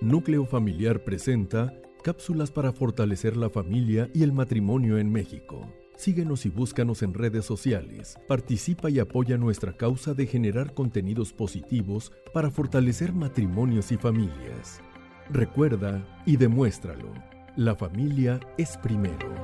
Núcleo Familiar presenta cápsulas para fortalecer la familia y el matrimonio en México. Síguenos y búscanos en redes sociales. Participa y apoya nuestra causa de generar contenidos positivos para fortalecer matrimonios y familias. Recuerda y demuéstralo. La familia es primero.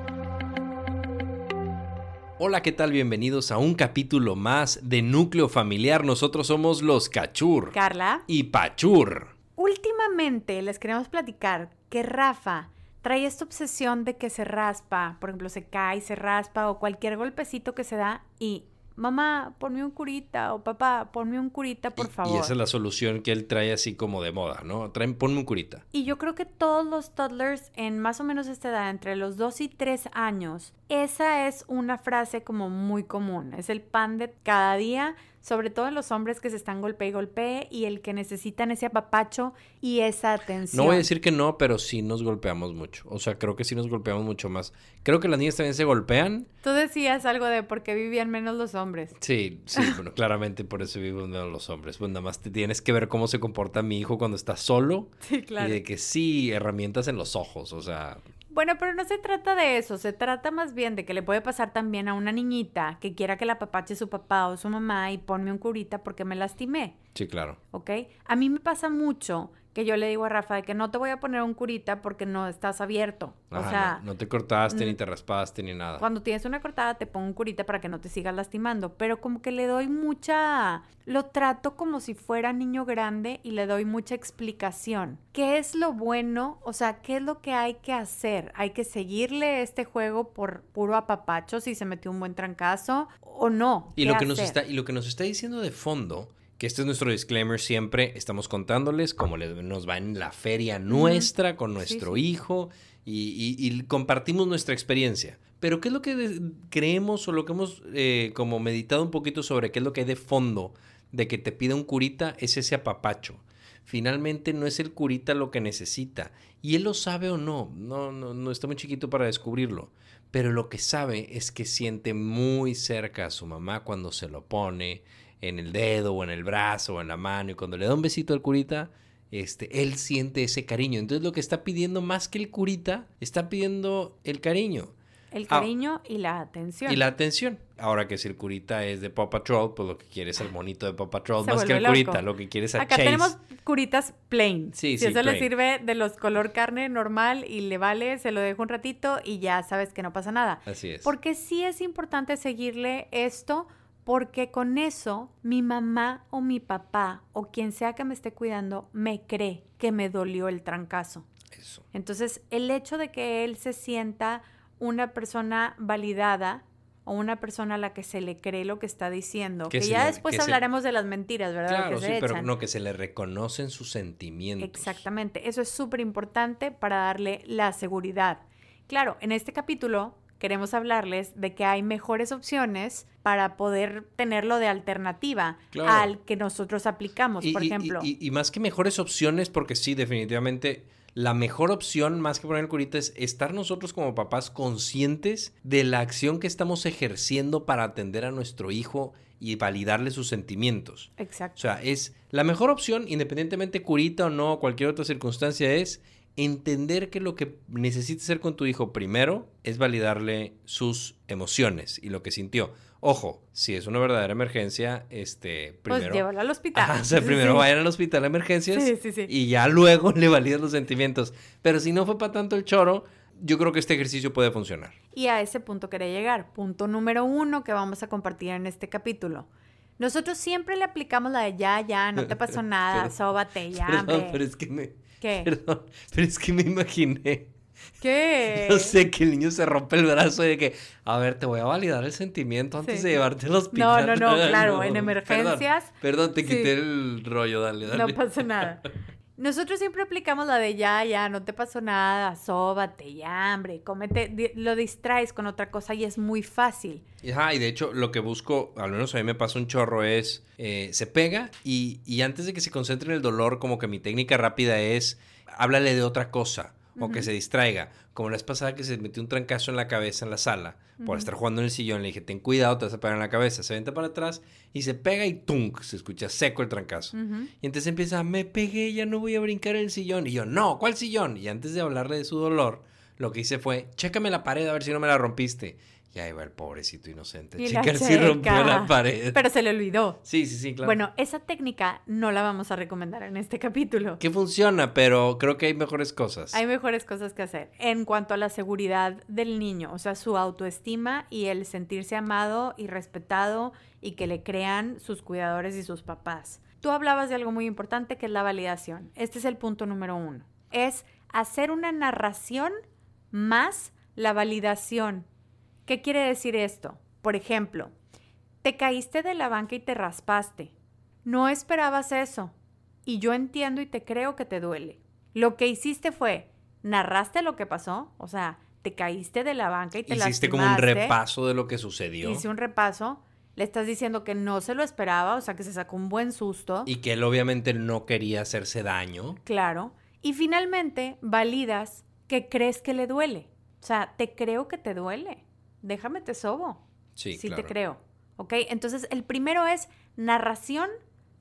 Hola, ¿qué tal? Bienvenidos a un capítulo más de Núcleo Familiar. Nosotros somos los Cachur. Carla. Y Pachur. Últimamente les queremos platicar que Rafa trae esta obsesión de que se raspa, por ejemplo, se cae, se raspa o cualquier golpecito que se da y mamá, ponme un curita o papá, ponme un curita, por favor. Y esa es la solución que él trae así como de moda, ¿no? Traen, ponme un curita. Y yo creo que todos los toddlers en más o menos esta edad, entre los 2 y 3 años, esa es una frase como muy común. Es el pan de cada día sobre todo en los hombres que se están golpe y golpe y el que necesitan ese apapacho y esa atención. No voy a decir que no, pero sí nos golpeamos mucho. O sea, creo que sí nos golpeamos mucho más. Creo que las niñas también se golpean. Tú decías algo de por qué vivían menos los hombres. Sí, sí, bueno, claramente por eso viven menos los hombres. Pues nada más te tienes que ver cómo se comporta mi hijo cuando está solo. Sí, claro. Y de que sí, herramientas en los ojos, o sea, bueno, pero no se trata de eso, se trata más bien de que le puede pasar también a una niñita que quiera que la papache su papá o su mamá y ponme un curita porque me lastimé. Sí, claro. ¿Ok? A mí me pasa mucho que yo le digo a Rafa de que no te voy a poner un curita porque no estás abierto. o sea, no, te cortaste ni te raspaste ni nada. Cuando tienes una cortada te pongo un curita para que no te sigas lastimando, pero como que le doy mucha lo trato como si fuera niño grande y le doy mucha explicación. ¿Qué es lo bueno? O sea, ¿qué es lo que hay que hacer? ¿Hay que seguirle este juego por puro apapacho si se metió un buen trancazo o no? Y lo que nos está y lo que nos está diciendo de fondo que este es nuestro disclaimer siempre, estamos contándoles cómo nos va en la feria nuestra con nuestro hijo y, compartimos nuestra experiencia. Pero ¿qué es lo que creemos o lo que hemos eh, como meditado un poquito sobre qué es lo que hay de fondo de que te pida un curita? Es ese apapacho. Finalmente no es el curita lo que necesita. Y él lo sabe o no. No, no, no está muy chiquito para descubrirlo. Pero lo que sabe es que siente muy cerca a su mamá cuando se lo pone en el dedo o en el brazo o en la mano y cuando le da un besito al curita, este, él siente ese cariño. Entonces lo que está pidiendo más que el curita, está pidiendo el cariño. El ah, cariño y la atención. Y la atención. Ahora que si el curita es de Paw Patrol, pues lo que quiere es el monito de Paw Patrol más que el curita. Lo que quiere es a Acá tenemos curitas plain. Sí, si eso le sirve de los color carne normal y le vale, se lo dejo un ratito y ya sabes que no pasa nada. Así es. Porque sí es importante seguirle esto porque con eso mi mamá o mi papá o quien sea que me esté cuidando me cree que me dolió el trancazo. Eso. Entonces, el hecho de que él se sienta una persona validada o una persona a la que se le cree lo que está diciendo, que, ya después hablaremos de las mentiras, ¿verdad? Claro, sí, pero no, que se le reconocen sus sentimientos. Exactamente, eso es súper importante para darle la seguridad. Claro, en este capítulo queremos hablarles de que hay mejores opciones para poder tenerlo de alternativa al que nosotros aplicamos, por ejemplo. Y, más que mejores opciones, porque sí, definitivamente la mejor opción, más que poner el curita, es estar nosotros como papás conscientes de la acción que estamos ejerciendo para atender a nuestro hijo y validarle sus sentimientos. Exacto. O sea, es la mejor opción, independientemente curita o no, cualquier otra circunstancia, es entender que lo que necesitas hacer con tu hijo primero es validarle sus emociones y lo que sintió. Ojo, si es una verdadera emergencia, este, pues primero... Pues llévalo al hospital. o sea, primero vayan al hospital de emergencias y ya luego le validas los sentimientos. Pero si no fue para tanto el choro, yo creo que este ejercicio puede funcionar. Y a ese punto quería llegar. Punto número uno que vamos a compartir en este capítulo. Nosotros siempre le aplicamos la de ya, ya, no te pasó nada, sóbate, ya, pero es que me, ¿Qué? Perdón, pero es que me imaginé. ¿Qué? No sé, que el niño se rompe el brazo y de que, a ver, te voy a validar el sentimiento antes de llevarte al hospital. No, no, no, claro, en emergencias. Perdón, te quité el rollo, dale, dale. No pasa nada. Nosotros siempre aplicamos la de ya, ya, no te pasó nada, sóbate, ya, hambre, cómete, lo distraes con otra cosa y es muy fácil. Ajá, y de hecho lo que busco, al menos a mí me pasa un chorro, es, eh, se pega y, y antes de que se concentre en el dolor, como que mi técnica rápida es, háblale de otra cosa o que se distraiga. Como la vez pasada que se metió un trancazo en la cabeza en la sala por estar jugando en el sillón. Le dije, ten cuidado, te vas a pegar en la cabeza. Se venta para atrás y se pega y tunk, se escucha seco el trancazo. Y entonces empieza, me pegué, ya no voy a brincar en el sillón. Y yo, no, ¿cuál sillón? Y antes de hablarle de su dolor, lo que hice fue, chécame la pared a ver si no me la rompiste. Y ahí va el pobrecito inocente. Y Chica, la sí rompió la pared. Pero se le olvidó. Sí, sí, sí, claro. Bueno, esa técnica no la vamos a recomendar en este capítulo. que funciona, pero creo que hay mejores cosas. Hay mejores cosas que hacer en cuanto a la seguridad del niño, o sea, su autoestima y el sentirse amado y respetado y que le crean sus cuidadores y sus papás. Tú hablabas de algo muy importante que es la validación. Este es el punto número uno. Es hacer una narración más la validación. ¿Qué quiere decir esto? Por ejemplo, te caíste de la banca y te raspaste. No esperabas eso. Y yo entiendo y te creo que te duele. Lo que hiciste fue, narraste lo que pasó, o sea, te caíste de la banca y te Hiciste como un repaso de lo que sucedió. Hice un repaso. Le estás diciendo que no se lo esperaba, o sea, que se sacó un buen susto. Y que él obviamente no quería hacerse daño. Claro. Y finalmente, validas que crees que le duele. O sea, te creo que te duele. Déjame te sobo. Sí, Sí claro. te creo. ¿Ok? Entonces, el primero es narración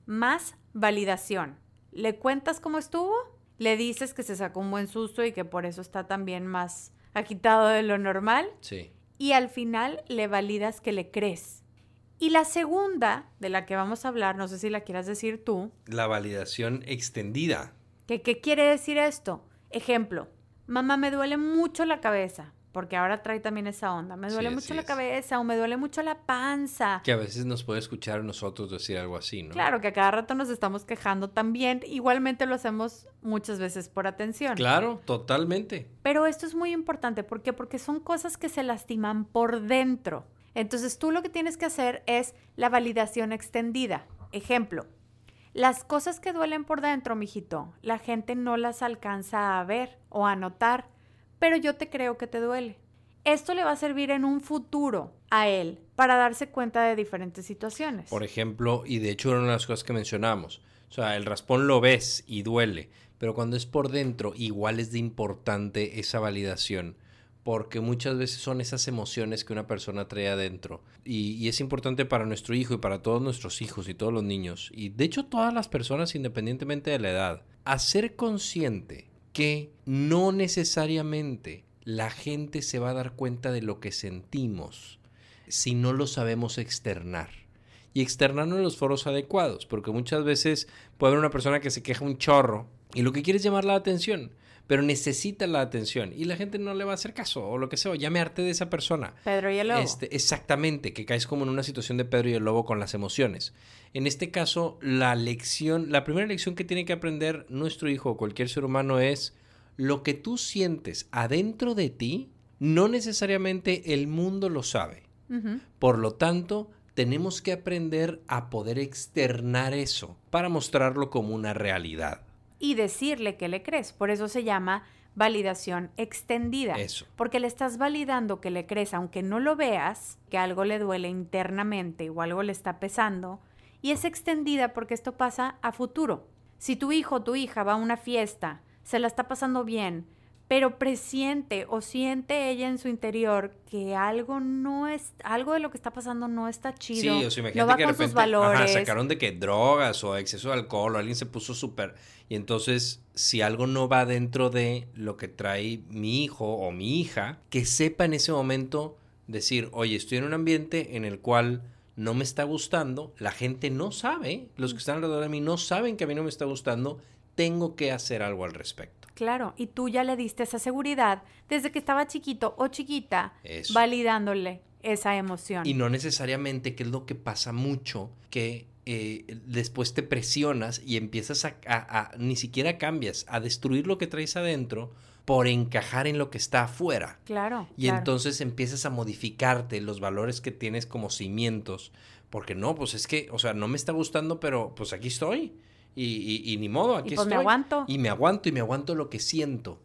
más validación. Le cuentas cómo estuvo, le dices que se sacó un buen susto y que por eso está también más agitado de lo normal Sí. y al final le validas que le crees. Y la segunda, de la que vamos a hablar, no sé si la quieras decir tú, La validación extendida. que qué quiere decir esto. Ejemplo, mamá me duele mucho la cabeza, porque ahora trae también esa onda. Me duele mucho la es. cabeza o me duele mucho la panza. Que a veces nos puede escuchar a nosotros decir algo así, ¿no? Claro que a cada rato nos estamos quejando también. Igualmente lo hacemos muchas veces por atención. Claro, totalmente. Pero esto es muy importante. ¿Por qué? Porque son cosas que se lastiman por dentro. Entonces tú lo que tienes que hacer es la validación extendida. Ejemplo, las cosas que duelen por dentro, mijito, la gente no las alcanza a ver o a notar, pero yo te creo que te duele. Esto le va a servir en un futuro a él para darse cuenta de diferentes situaciones. Por ejemplo, y de hecho era una de las cosas que mencionamos. O sea, el raspón lo ves y duele, pero cuando es por dentro, igual es de importante esa validación, porque muchas veces son esas emociones que una persona trae adentro. Y, y es importante para nuestro hijo y para todos nuestros hijos y todos los niños, y de hecho todas las personas independientemente de la edad, hacer consciente que no necesariamente la gente se va a dar cuenta de lo que sentimos si no lo sabemos externar. Y externarlo en los foros adecuados, porque muchas veces puede haber una persona que se queja un chorro y lo que quiere es llamar la atención, pero necesita la atención y la gente no le va a hacer caso o lo que sea, o ya me harté de esa persona. Pedro y el lobo. Este, exactamente, que caes como en una situación de Pedro y el Lobo con las emociones. En este caso, la lección, la primera lección que tiene que aprender nuestro hijo o cualquier ser humano es lo que tú sientes adentro de ti, no necesariamente el mundo lo sabe. Por lo tanto, tenemos que aprender a poder externar eso para mostrarlo como una realidad. Y decirle que le crees. Por eso se llama validación extendida. Eso. Porque le estás validando que le crees, aunque no lo veas, que algo le duele internamente o algo le está pesando. Y es extendida porque esto pasa a futuro. Si tu hijo o tu hija va a una fiesta, se la está pasando bien, pero presiente o siente ella en su interior que algo no es, algo de lo que está pasando no está chido. Sí, o sea, imagínate no va que de sus ajá, valores. sacaron de que drogas o exceso de alcohol o alguien se puso súper. Y entonces, si algo no va dentro de lo que trae mi hijo o mi hija, que sepa en ese momento decir, oye, estoy en un ambiente en el cual no me está gustando, la gente no sabe, los que están alrededor de mí no saben que a mí no me está gustando, tengo que hacer algo al respecto. Claro, y tú ya le diste esa seguridad desde que estaba chiquito o chiquita, Eso. validándole esa emoción. Y no necesariamente, que es lo que pasa mucho, que eh, después te presionas y empiezas a, a- a- ni siquiera cambias, a destruir lo que traes adentro por encajar en lo que está afuera. Claro. Y claro. entonces empiezas a modificarte los valores que tienes como cimientos. Porque no, pues es que, o sea, no me está gustando, pero pues aquí estoy. Y, y- y ni modo, aquí pues me estoy. aguanto. Y me aguanto y me aguanto lo que siento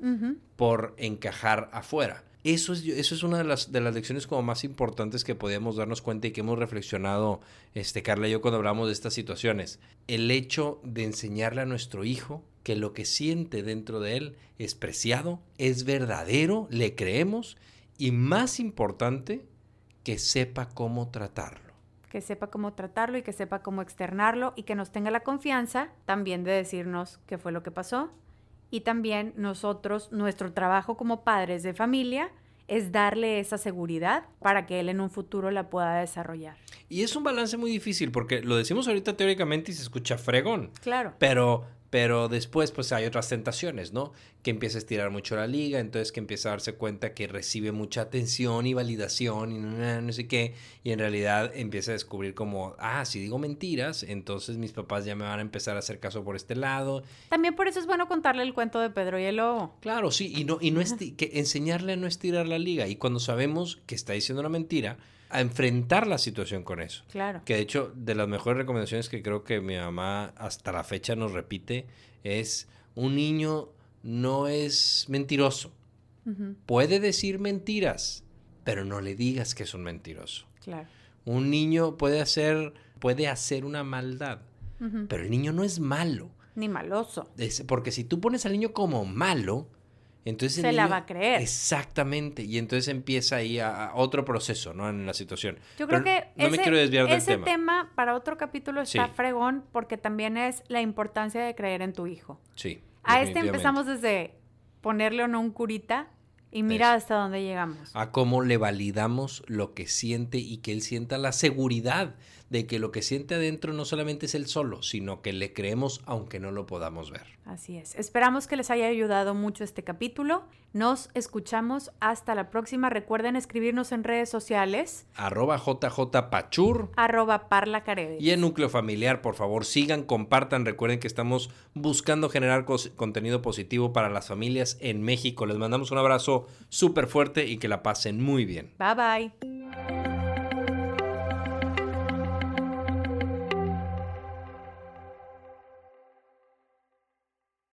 por encajar afuera. Eso es, eso es una de las, de las lecciones como más importantes que podíamos darnos cuenta y que hemos reflexionado, este, Carla y yo, cuando hablamos de estas situaciones. El hecho de enseñarle a nuestro hijo que lo que siente dentro de él es preciado, es verdadero, le creemos y más importante, que sepa cómo tratarlo. Que sepa cómo tratarlo y que sepa cómo externarlo y que nos tenga la confianza también de decirnos qué fue lo que pasó. Y también nosotros, nuestro trabajo como padres de familia, es darle esa seguridad para que él en un futuro la pueda desarrollar. Y es un balance muy difícil porque lo decimos ahorita teóricamente y se escucha fregón. Claro. Pero pero después, pues hay otras tentaciones, ¿no? Que empieza a estirar mucho la liga, entonces que empieza a darse cuenta que recibe mucha atención y validación y no, sé qué. Y en realidad empieza a descubrir como, ah, si digo mentiras, entonces mis papás ya me van a empezar a hacer caso por este lado. También por eso es bueno contarle el cuento de Pedro y el lobo. Claro, sí, y no, y no que enseñarle a no estirar la liga. Y cuando sabemos que está diciendo una mentira, a enfrentar la situación con eso. Claro. Que de hecho, de las mejores recomendaciones que creo que mi mamá hasta la fecha nos repite es un niño no es mentiroso. Puede decir mentiras, pero no le digas que es un mentiroso. Claro. Un niño puede hacer, puede hacer una maldad, pero el niño no es malo. Ni maloso. porque si tú pones al niño como malo, entonces se la va a creer. Exactamente. Y entonces empieza ahí a, otro proceso, ¿no? En la situación. Yo creo que no me quiero desviar del ese tema. para otro capítulo está fregón porque también es la importancia de creer en tu hijo. Sí. A este empezamos desde ponerle o no un curita y mira hasta dónde llegamos. A cómo le validamos lo que siente y que él sienta la seguridad de que lo que siente adentro no solamente es él solo, sino que le creemos aunque no lo podamos ver. Así es. Esperamos que les haya ayudado mucho este capítulo. Nos escuchamos hasta la próxima. Recuerden escribirnos en redes sociales. Arroba JJPachur. Arroba Parla Y en Núcleo Familiar, por favor, sigan, compartan. Recuerden que estamos buscando generar contenido positivo para las familias en México. Les mandamos un abrazo súper fuerte y que la pasen muy bien. Bye bye.